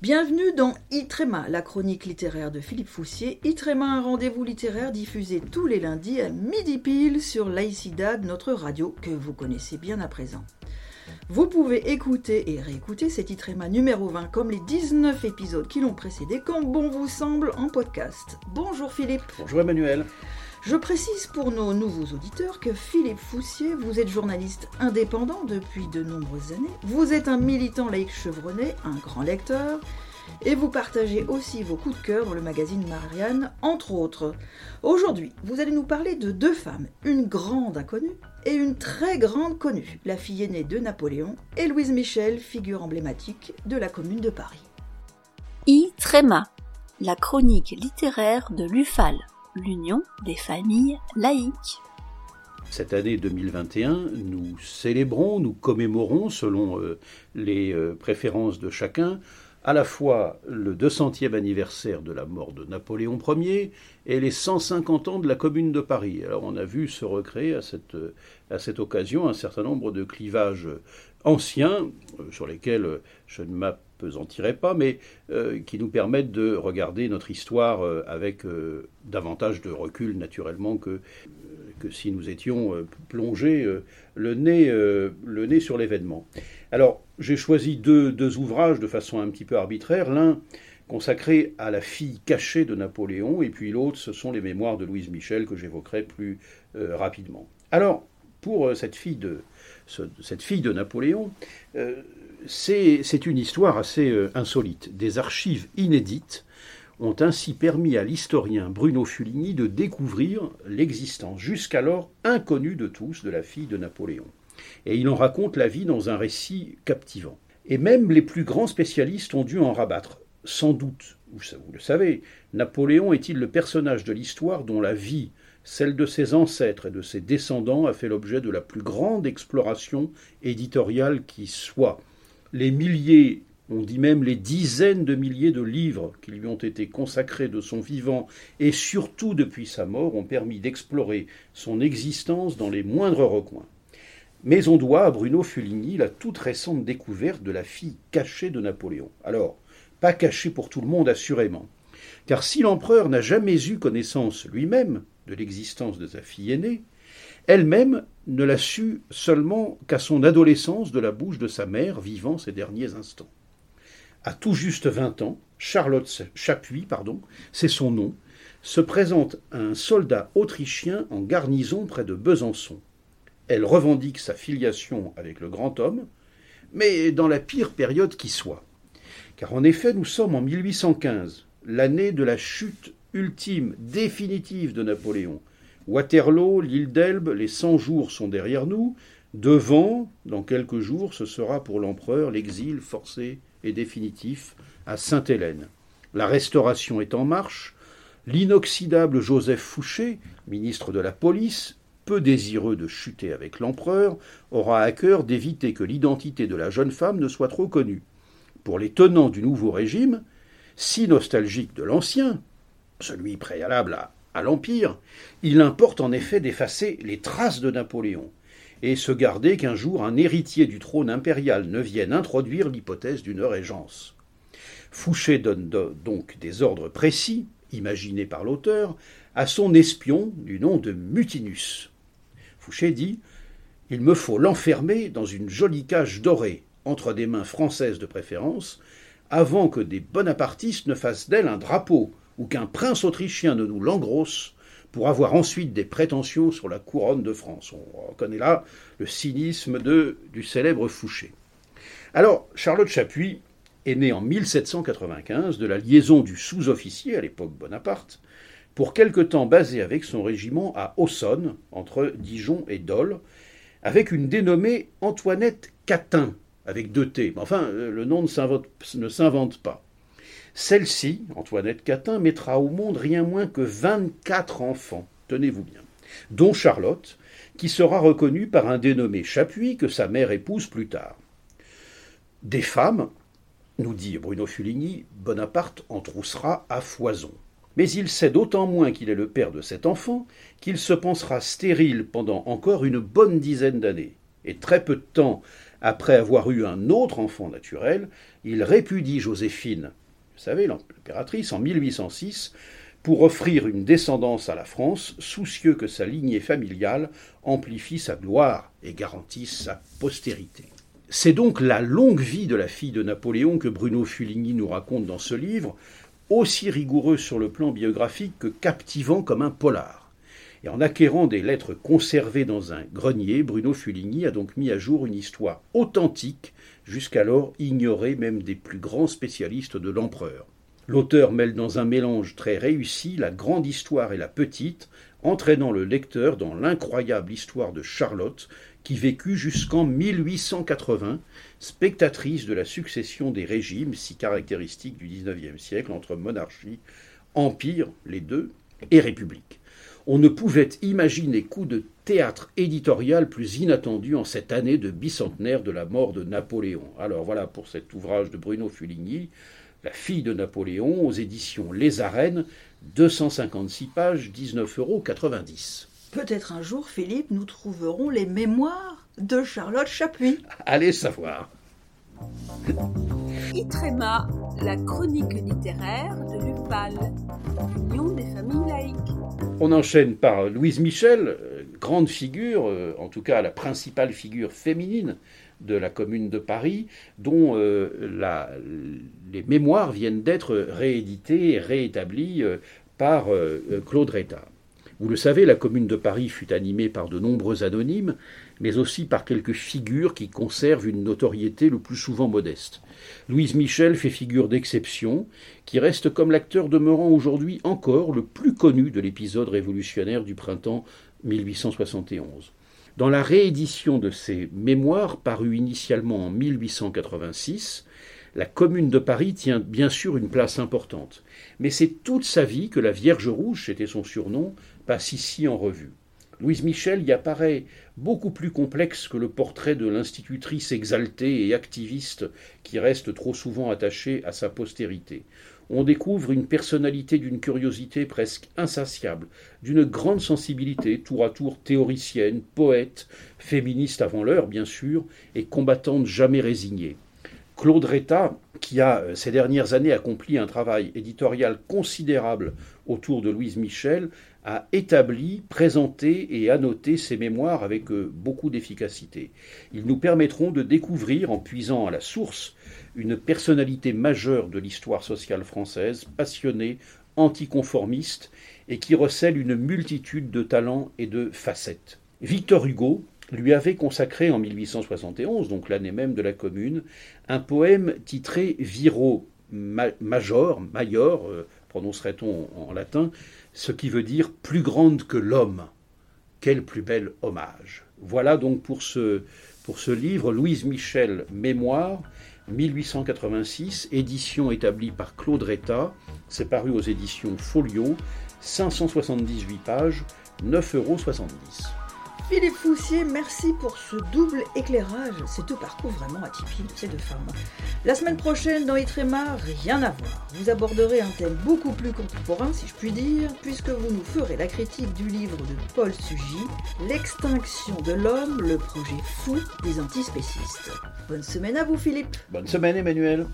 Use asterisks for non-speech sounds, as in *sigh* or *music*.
Bienvenue dans Itrema, la chronique littéraire de Philippe Foussier. Itrema, un rendez-vous littéraire diffusé tous les lundis à midi pile sur Laïcidad, notre radio que vous connaissez bien à présent. Vous pouvez écouter et réécouter cet Itrema numéro 20 comme les 19 épisodes qui l'ont précédé quand bon vous semble en podcast. Bonjour Philippe. Bonjour Emmanuel. Je précise pour nos nouveaux auditeurs que Philippe Foussier, vous êtes journaliste indépendant depuis de nombreuses années, vous êtes un militant laïque chevronné, un grand lecteur, et vous partagez aussi vos coups de cœur dans le magazine Marianne, entre autres. Aujourd'hui, vous allez nous parler de deux femmes, une grande inconnue et une très grande connue, la fille aînée de Napoléon et Louise Michel, figure emblématique de la commune de Paris. I. Tréma, la chronique littéraire de l'UFAL l'Union des familles laïques. Cette année 2021, nous célébrons, nous commémorons, selon euh, les euh, préférences de chacun, à la fois le 200e anniversaire de la mort de Napoléon Ier et les 150 ans de la Commune de Paris. Alors on a vu se recréer à cette, occasion un certain nombre de clivages anciens euh, sur lesquels je ne m'apesantirai pas, mais euh, qui nous permettent de regarder notre histoire euh, avec davantage de recul naturellement que, que si nous étions plongés le, nez, le nez sur l'événement. Alors j'ai choisi deux, deux ouvrages de façon un petit peu arbitraire. L'un consacré à la fille cachée de Napoléon, et puis l'autre, ce sont les mémoires de Louise Michel que j'évoquerai plus rapidement. Alors, pour cette fille de, cette fille de Napoléon, euh, c'est une histoire assez euh, insolite. Des archives inédites ont ainsi permis à l'historien Bruno Fuligny de découvrir l'existence jusqu'alors inconnue de tous de la fille de Napoléon. Et il en raconte la vie dans un récit captivant. Et même les plus grands spécialistes ont dû en rabattre. Sans doute, vous le savez, Napoléon est-il le personnage de l'histoire dont la vie celle de ses ancêtres et de ses descendants a fait l'objet de la plus grande exploration éditoriale qui soit? Les milliers, on dit même les dizaines de milliers de livres qui lui ont été consacrés de son vivant et surtout depuis sa mort ont permis d'explorer son existence dans les moindres recoins. Mais on doit à Bruno Fuligny la toute récente découverte de la fille cachée de Napoléon. Alors, pas cachée pour tout le monde assurément, car si l'empereur n'a jamais eu connaissance lui-même de l'existence de sa fille aînée, elle-même ne l'a su seulement qu'à son adolescence de la bouche de sa mère vivant ses derniers instants. À tout juste vingt ans, Charlotte Chapuis, pardon, c'est son nom, se présente à un soldat autrichien en garnison près de Besançon. Elle revendique sa filiation avec le grand homme, mais dans la pire période qui soit. Car en effet, nous sommes en 1815, l'année de la chute ultime, définitive de Napoléon. Waterloo, l'île d'Elbe, les cent jours sont derrière nous. Devant, dans quelques jours, ce sera pour l'empereur l'exil forcé et définitif à Sainte-Hélène. La restauration est en marche. L'inoxydable Joseph Fouché, ministre de la police, peu désireux de chuter avec l'empereur, aura à cœur d'éviter que l'identité de la jeune femme ne soit trop connue. Pour les tenants du nouveau régime, si nostalgiques de l'ancien, celui préalable à, l'Empire, il importe en effet d'effacer les traces de Napoléon et se garder qu'un jour un héritier du trône impérial ne vienne introduire l'hypothèse d'une régence. Fouché donne donc des ordres précis, imaginés par l'auteur, à son espion du nom de Mutinus. Fouché dit Il me faut l'enfermer dans une jolie cage dorée, entre des mains françaises de préférence, avant que des bonapartistes ne fassent d'elle un drapeau, ou qu'un prince autrichien ne nous l'engrosse pour avoir ensuite des prétentions sur la couronne de France. On reconnaît là le cynisme du célèbre Fouché. Alors, Charlotte Chapuis est née en 1795 de la liaison du sous-officier, à l'époque Bonaparte, pour quelque temps basé avec son régiment à Aussonne, entre Dijon et Dole, avec une dénommée Antoinette Catin, avec deux T. Enfin, le nom ne s'invente pas. Celle-ci, Antoinette Catin, mettra au monde rien moins que 24 enfants, tenez-vous bien, dont Charlotte, qui sera reconnue par un dénommé Chapuis que sa mère épouse plus tard. Des femmes, nous dit Bruno Fuligny, Bonaparte en troussera à foison. Mais il sait d'autant moins qu'il est le père de cet enfant qu'il se pensera stérile pendant encore une bonne dizaine d'années. Et très peu de temps Après avoir eu un autre enfant naturel, il répudie Joséphine, vous savez, l'impératrice, en 1806, pour offrir une descendance à la France, soucieux que sa lignée familiale amplifie sa gloire et garantisse sa postérité. C'est donc la longue vie de la fille de Napoléon que Bruno Fuligny nous raconte dans ce livre, aussi rigoureux sur le plan biographique que captivant comme un polar. Et en acquérant des lettres conservées dans un grenier, Bruno Fuligny a donc mis à jour une histoire authentique, jusqu'alors ignorée même des plus grands spécialistes de l'empereur. L'auteur mêle dans un mélange très réussi la grande histoire et la petite, entraînant le lecteur dans l'incroyable histoire de Charlotte, qui vécut jusqu'en 1880, spectatrice de la succession des régimes si caractéristiques du XIXe siècle entre monarchie, empire, les deux, et république. On ne pouvait imaginer coup de théâtre éditorial plus inattendu en cette année de bicentenaire de la mort de Napoléon. Alors voilà pour cet ouvrage de Bruno Fuligny, la fille de Napoléon, aux éditions Les Arènes, 256 pages, 19,90 euros. Peut-être un jour, Philippe, nous trouverons les mémoires de Charlotte Chapuis. *laughs* Allez savoir. Itrema, la chronique littéraire de l'UPAL, On enchaîne par Louise Michel, grande figure, euh, en tout cas la principale figure féminine de la commune de Paris, dont euh, les mémoires viennent d'être rééditées et réétablies euh, par Claude Reta. Vous le savez, la commune de Paris fut animée par de nombreux anonymes, mais aussi par quelques figures qui conservent une notoriété le plus souvent modeste. Louise Michel fait figure d'exception, qui reste comme l'acteur demeurant aujourd'hui encore le plus connu de l'épisode révolutionnaire du printemps 1871. Dans la réédition de ses mémoires, parues initialement en 1886, la Commune de Paris tient bien sûr une place importante. Mais c'est toute sa vie que la Vierge Rouge, c'était son surnom, passe ici en revue. Louise Michel y apparaît beaucoup plus complexe que le portrait de l'institutrice exaltée et activiste qui reste trop souvent attachée à sa postérité on découvre une personnalité d'une curiosité presque insatiable, d'une grande sensibilité, tour à tour théoricienne, poète, féministe avant l'heure, bien sûr, et combattante jamais résignée. Claude Retta, qui a euh, ces dernières années accompli un travail éditorial considérable autour de Louise Michel, a établi, présenté et annoté ses mémoires avec euh, beaucoup d'efficacité. Ils nous permettront de découvrir, en puisant à la source, une personnalité majeure de l'histoire sociale française, passionnée, anticonformiste, et qui recèle une multitude de talents et de facettes. Victor Hugo lui avait consacré en 1871, donc l'année même de la Commune, un poème titré Viro Major, Major, euh, prononcerait-on en latin, ce qui veut dire plus grande que l'homme. Quel plus bel hommage. Voilà donc pour ce, pour ce livre, Louise Michel, Mémoire, 1886, édition établie par Claude Retta. C'est paru aux éditions Folio, 578 pages, 9,70 euros. Philippe Foussier, merci pour ce double éclairage. C'est tout parcours vraiment atypique de ces deux femmes. La semaine prochaine, dans Itrema, rien à voir. Vous aborderez un thème beaucoup plus contemporain, si je puis dire, puisque vous nous ferez la critique du livre de Paul Sugy, L'extinction de l'homme, le projet fou des antispécistes. Bonne semaine à vous, Philippe. Bonne semaine, Emmanuel.